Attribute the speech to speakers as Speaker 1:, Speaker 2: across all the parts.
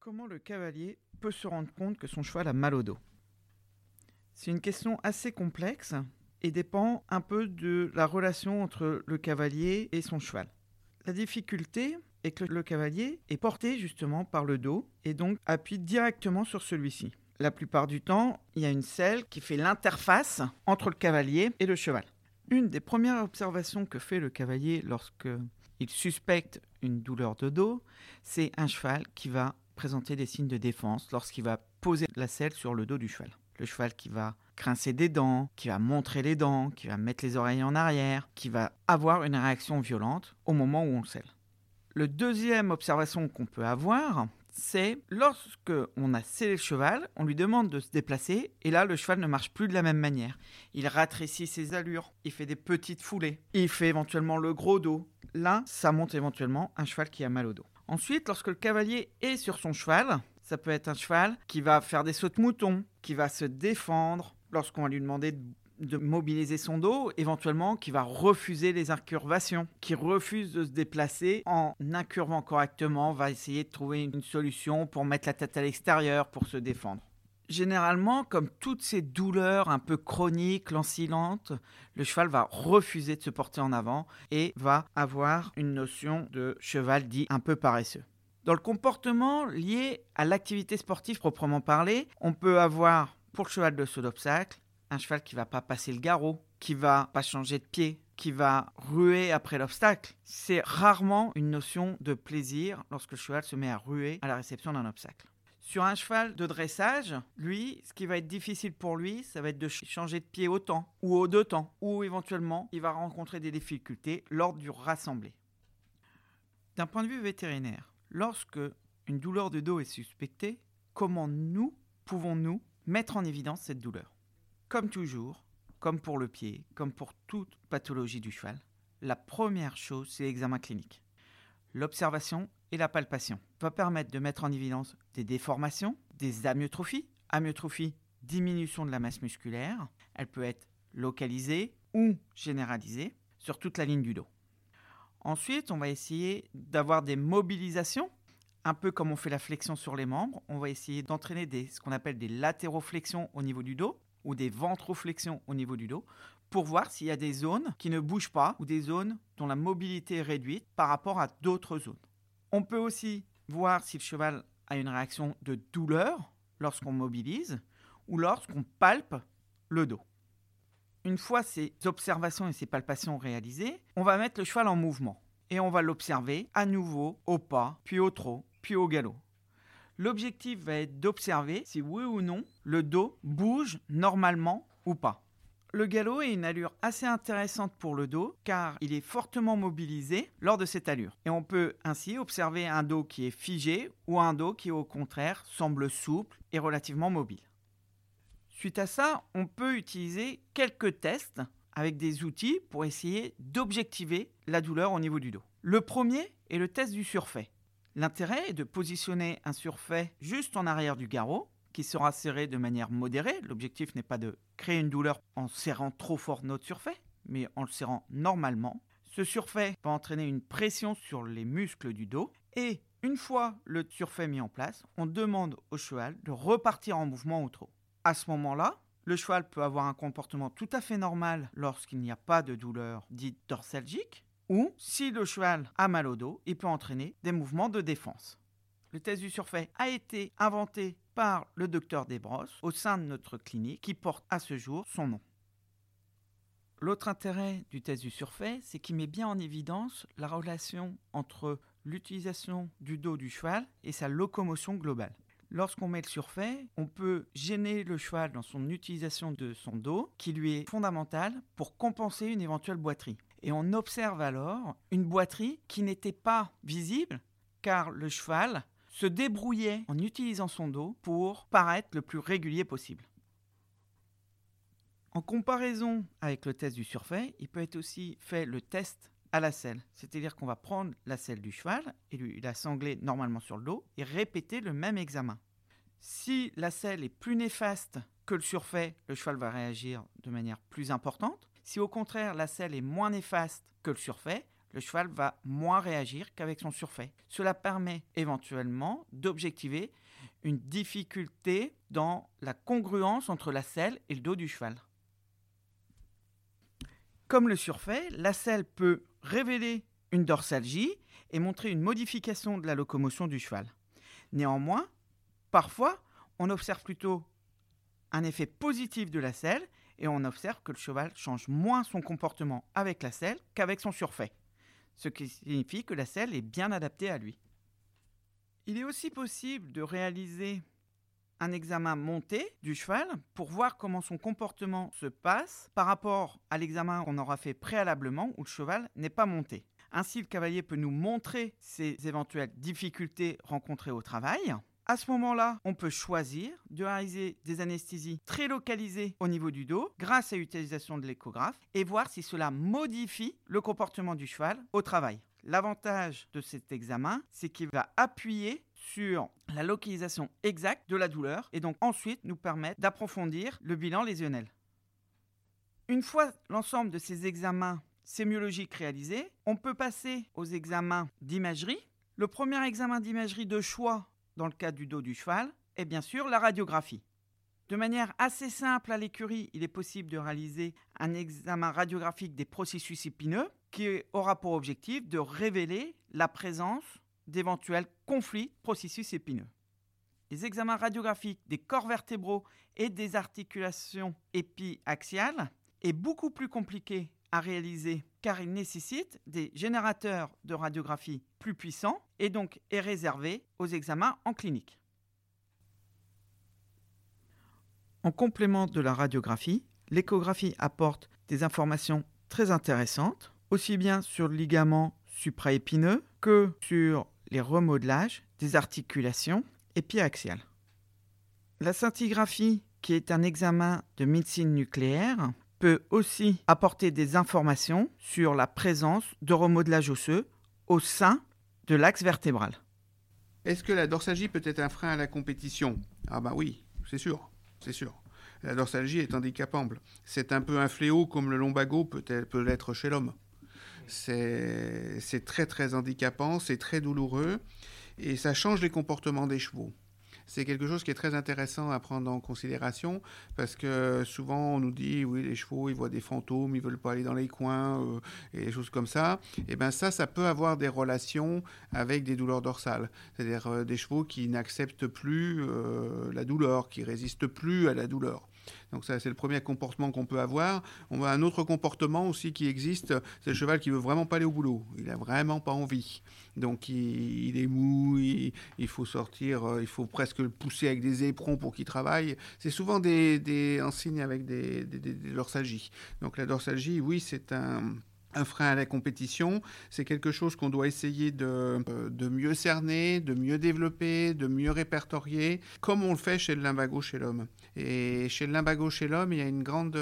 Speaker 1: Comment le cavalier peut se rendre compte que son cheval a mal au dos C'est une question assez complexe et dépend un peu de la relation entre le cavalier et son cheval. La difficulté est que le cavalier est porté justement par le dos et donc appuie directement sur celui-ci. La plupart du temps, il y a une selle qui fait l'interface entre le cavalier et le cheval. Une des premières observations que fait le cavalier lorsque il suspecte une douleur de dos, c'est un cheval qui va présenter des signes de défense lorsqu'il va poser la selle sur le dos du cheval. Le cheval qui va grincer des dents, qui va montrer les dents, qui va mettre les oreilles en arrière, qui va avoir une réaction violente au moment où on le selle. Le deuxième observation qu'on peut avoir, c'est lorsque on a scellé le cheval, on lui demande de se déplacer et là le cheval ne marche plus de la même manière. Il ratrécit ses allures, il fait des petites foulées, il fait éventuellement le gros dos. Là, ça montre éventuellement un cheval qui a mal au dos. Ensuite, lorsque le cavalier est sur son cheval, ça peut être un cheval qui va faire des sauts de mouton, qui va se défendre lorsqu'on va lui demander de mobiliser son dos, éventuellement qui va refuser les incurvations, qui refuse de se déplacer en incurvant correctement, va essayer de trouver une solution pour mettre la tête à l'extérieur pour se défendre. Généralement, comme toutes ces douleurs un peu chroniques, lancilantes, le cheval va refuser de se porter en avant et va avoir une notion de cheval dit un peu paresseux. Dans le comportement lié à l'activité sportive proprement parlée, on peut avoir pour le cheval de saut d'obstacle un cheval qui va pas passer le garrot, qui va pas changer de pied, qui va ruer après l'obstacle. C'est rarement une notion de plaisir lorsque le cheval se met à ruer à la réception d'un obstacle. Sur un cheval de dressage, lui, ce qui va être difficile pour lui, ça va être de changer de pied au temps ou au deux temps, ou éventuellement, il va rencontrer des difficultés lors du rassemblé. D'un point de vue vétérinaire, lorsque une douleur de dos est suspectée, comment nous pouvons-nous mettre en évidence cette douleur? Comme toujours, comme pour le pied, comme pour toute pathologie du cheval, la première chose, c'est l'examen clinique. L'observation et la palpation va permettre de mettre en évidence des déformations, des amyotrophies. Amyotrophie, diminution de la masse musculaire. Elle peut être localisée ou généralisée sur toute la ligne du dos. Ensuite, on va essayer d'avoir des mobilisations, un peu comme on fait la flexion sur les membres. On va essayer d'entraîner ce qu'on appelle des latéroflexions au niveau du dos ou des ventroflexions au niveau du dos pour voir s'il y a des zones qui ne bougent pas ou des zones dont la mobilité est réduite par rapport à d'autres zones. On peut aussi voir si le cheval a une réaction de douleur lorsqu'on mobilise ou lorsqu'on palpe le dos. Une fois ces observations et ces palpations réalisées, on va mettre le cheval en mouvement et on va l'observer à nouveau au pas, puis au trot, puis au galop. L'objectif va être d'observer si oui ou non le dos bouge normalement ou pas. Le galop est une allure assez intéressante pour le dos car il est fortement mobilisé lors de cette allure. Et on peut ainsi observer un dos qui est figé ou un dos qui au contraire semble souple et relativement mobile. Suite à ça, on peut utiliser quelques tests avec des outils pour essayer d'objectiver la douleur au niveau du dos. Le premier est le test du surfait. L'intérêt est de positionner un surfait juste en arrière du garrot qui sera serré de manière modérée. L'objectif n'est pas de créer une douleur en serrant trop fort notre surfait, mais en le serrant normalement. Ce surfait va entraîner une pression sur les muscles du dos et une fois le surfait mis en place, on demande au cheval de repartir en mouvement au trot. À ce moment-là, le cheval peut avoir un comportement tout à fait normal lorsqu'il n'y a pas de douleur dite dorsalgique, ou si le cheval a mal au dos, il peut entraîner des mouvements de défense. Le test du surfait a été inventé par le docteur Desbrosses au sein de notre clinique qui porte à ce jour son nom. L'autre intérêt du test du surfait, c'est qu'il met bien en évidence la relation entre l'utilisation du dos du cheval et sa locomotion globale. Lorsqu'on met le surfait, on peut gêner le cheval dans son utilisation de son dos, qui lui est fondamentale pour compenser une éventuelle boiterie. Et on observe alors une boiterie qui n'était pas visible car le cheval se débrouillait en utilisant son dos pour paraître le plus régulier possible. En comparaison avec le test du surfait, il peut être aussi fait le test à la selle. C'est-à-dire qu'on va prendre la selle du cheval et lui la sangler normalement sur le dos et répéter le même examen. Si la selle est plus néfaste que le surfait, le cheval va réagir de manière plus importante. Si au contraire la selle est moins néfaste que le surfait, le cheval va moins réagir qu'avec son surfait. Cela permet éventuellement d'objectiver une difficulté dans la congruence entre la selle et le dos du cheval. Comme le surfait, la selle peut révéler une dorsalgie et montrer une modification de la locomotion du cheval. Néanmoins, parfois, on observe plutôt un effet positif de la selle et on observe que le cheval change moins son comportement avec la selle qu'avec son surfait, ce qui signifie que la selle est bien adaptée à lui. Il est aussi possible de réaliser un examen monté du cheval pour voir comment son comportement se passe par rapport à l'examen qu'on aura fait préalablement où le cheval n'est pas monté. Ainsi, le cavalier peut nous montrer ses éventuelles difficultés rencontrées au travail. À ce moment-là, on peut choisir de réaliser des anesthésies très localisées au niveau du dos grâce à l'utilisation de l'échographe et voir si cela modifie le comportement du cheval au travail. L'avantage de cet examen, c'est qu'il va appuyer sur la localisation exacte de la douleur et donc ensuite nous permettre d'approfondir le bilan lésionnel. Une fois l'ensemble de ces examens sémiologiques réalisés, on peut passer aux examens d'imagerie. Le premier examen d'imagerie de choix dans le cas du dos du cheval est bien sûr la radiographie. De manière assez simple à l'écurie, il est possible de réaliser un examen radiographique des processus épineux qui aura pour objectif de révéler la présence d'éventuels conflits processus épineux. Les examens radiographiques des corps vertébraux et des articulations épiaxiales est beaucoup plus compliqué à réaliser car il nécessite des générateurs de radiographie plus puissants et donc est réservé aux examens en clinique. En complément de la radiographie, l'échographie apporte des informations très intéressantes, aussi bien sur le ligament supraépineux que sur les remodelages des articulations épiaxiales. La scintigraphie, qui est un examen de médecine nucléaire, peut aussi apporter des informations sur la présence de remodelage osseux au sein de l'axe vertébral.
Speaker 2: Est-ce que la dorsalgie peut être un frein à la compétition? Ah bah oui, c'est sûr, c'est sûr. La dorsalgie est handicapable. C'est un peu un fléau comme le lombago peut, peut l'être chez l'homme. C'est très très handicapant, c'est très douloureux et ça change les comportements des chevaux c'est quelque chose qui est très intéressant à prendre en considération parce que souvent on nous dit oui les chevaux ils voient des fantômes, ils veulent pas aller dans les coins euh, et des choses comme ça. Et ben ça, ça peut avoir des relations avec des douleurs dorsales, c'est-à-dire euh, des chevaux qui n'acceptent plus euh, la douleur, qui résistent plus à la douleur. Donc ça, c'est le premier comportement qu'on peut avoir. On a un autre comportement aussi qui existe, c'est le cheval qui veut vraiment pas aller au boulot. Il a vraiment pas envie. Donc il, est mou, il, faut sortir, euh, il faut presque le pousser avec des éperons pour qu'il travaille. C'est souvent des, des en signe avec des, des dorsalgies. Donc la dorsalgie, oui, c'est un un frein à la compétition, c'est quelque chose qu'on doit essayer de, euh, de, mieux cerner, de mieux développer, de mieux répertorier, comme on le fait chez le limbago chez l'homme. Et chez le limbago chez l'homme, il y a une grande,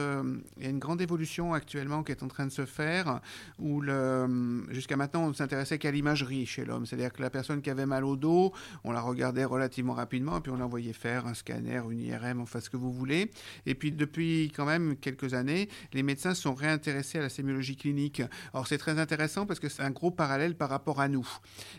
Speaker 2: il y a une grande évolution actuellement qui est en train de se faire, où jusqu'à maintenant on ne s'intéressait qu'à l'imagerie chez l'homme, c'est-à-dire que la personne qui avait mal au dos, on la regardait relativement rapidement, et puis on l'envoyait faire un scanner, une IRM, enfin ce que vous voulez. Et puis depuis quand même quelques années, les médecins sont réintéressés à la sémiologie clinique alors c'est très intéressant parce que c'est un gros parallèle par rapport à nous.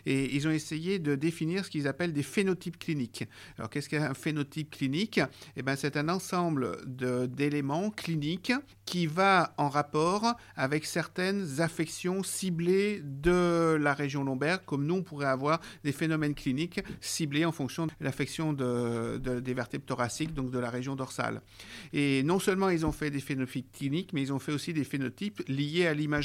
Speaker 2: Et ils ont essayé de définir ce qu'ils appellent des phénotypes cliniques. Alors qu'est-ce qu'un phénotype clinique? Eh ben c'est un ensemble d'éléments cliniques qui va en rapport avec certaines affections ciblées de la région lombaire, comme nous on pourrait avoir des phénomènes cliniques ciblés en fonction de l'affection de, des vertèbres thoraciques, donc de la région dorsale. Et non seulement ils ont fait des phénotypes cliniques, mais ils ont fait aussi des phénotypes liés à l'imagerie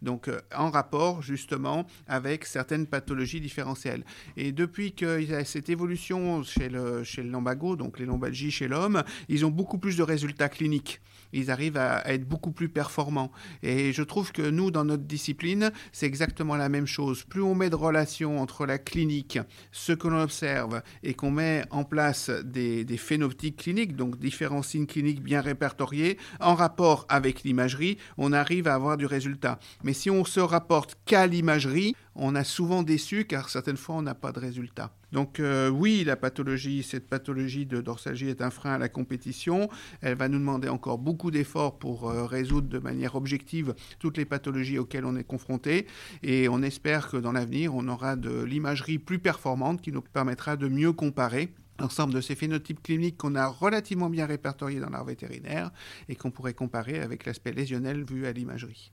Speaker 2: donc euh, en rapport justement avec certaines pathologies différentielles. Et depuis qu'il y a cette évolution chez le, chez le lombago, donc les lombalgies chez l'homme, ils ont beaucoup plus de résultats cliniques ils arrivent à, être beaucoup plus performants. Et je trouve que nous, dans notre discipline, c'est exactement la même chose. Plus on met de relations entre la clinique, ce que l'on observe, et qu'on met en place des, des phénotypes cliniques, donc différents signes cliniques bien répertoriés, en rapport avec l'imagerie, on arrive à avoir du résultat. Mais si on se rapporte qu'à l'imagerie, on a souvent déçu car certaines fois on n'a pas de résultat. Donc euh, oui, la pathologie, cette pathologie de dorsalgie est un frein à la compétition. Elle va nous demander encore beaucoup d'efforts pour euh, résoudre de manière objective toutes les pathologies auxquelles on est confronté. Et on espère que dans l'avenir, on aura de l'imagerie plus performante qui nous permettra de mieux comparer l'ensemble de ces phénotypes cliniques qu'on a relativement bien répertoriés dans l'art vétérinaire et qu'on pourrait comparer avec l'aspect lésionnel vu à l'imagerie.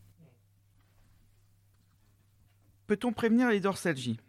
Speaker 1: Peut-on prévenir les dorsalgies?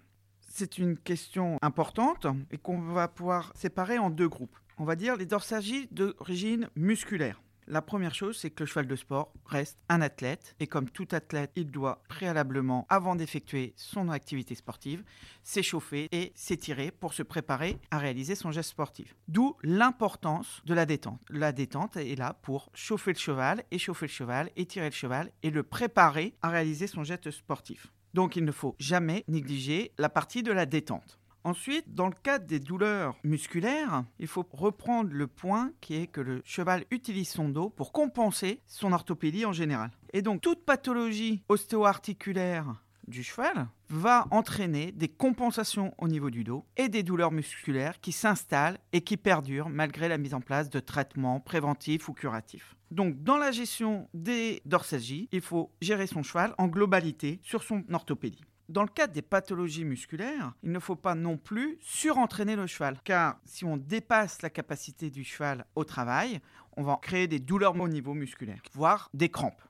Speaker 1: C'est une question importante et qu'on va pouvoir séparer en deux groupes. On va dire les dorsalgies d'origine musculaire. La première chose, c'est que le cheval de sport reste un athlète et comme tout athlète, il doit préalablement, avant d'effectuer son activité sportive, s'échauffer et s'étirer pour se préparer à réaliser son geste sportif. D'où l'importance de la détente. La détente est là pour chauffer le cheval, échauffer le cheval, étirer le cheval et le préparer à réaliser son geste sportif. Donc il ne faut jamais négliger la partie de la détente. Ensuite, dans le cadre des douleurs musculaires, il faut reprendre le point qui est que le cheval utilise son dos pour compenser son orthopédie en général. Et donc toute pathologie ostéo-articulaire du cheval va entraîner des compensations au niveau du dos et des douleurs musculaires qui s'installent et qui perdurent malgré la mise en place de traitements préventifs ou curatifs. Donc dans la gestion des dorsalgies, il faut gérer son cheval en globalité sur son orthopédie. Dans le cadre des pathologies musculaires, il ne faut pas non plus surentraîner le cheval, car si on dépasse la capacité du cheval au travail, on va créer des douleurs au niveau musculaire, voire des crampes.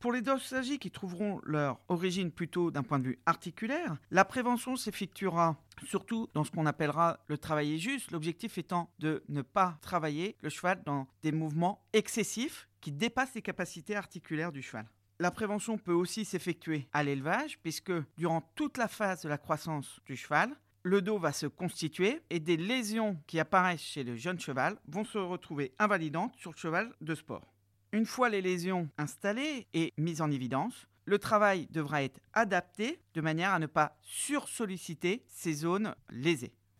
Speaker 1: Pour les dorsalgies qui trouveront leur origine plutôt d'un point de vue articulaire, la prévention s'effectuera surtout dans ce qu'on appellera le travailler juste, l'objectif étant de ne pas travailler le cheval dans des mouvements excessifs qui dépassent les capacités articulaires du cheval. La prévention peut aussi s'effectuer à l'élevage, puisque durant toute la phase de la croissance du cheval, le dos va se constituer et des lésions qui apparaissent chez le jeune cheval vont se retrouver invalidantes sur le cheval de sport. Une fois les lésions installées et mises en évidence, le travail devra être adapté de manière à ne pas sursolliciter ces zones lésées.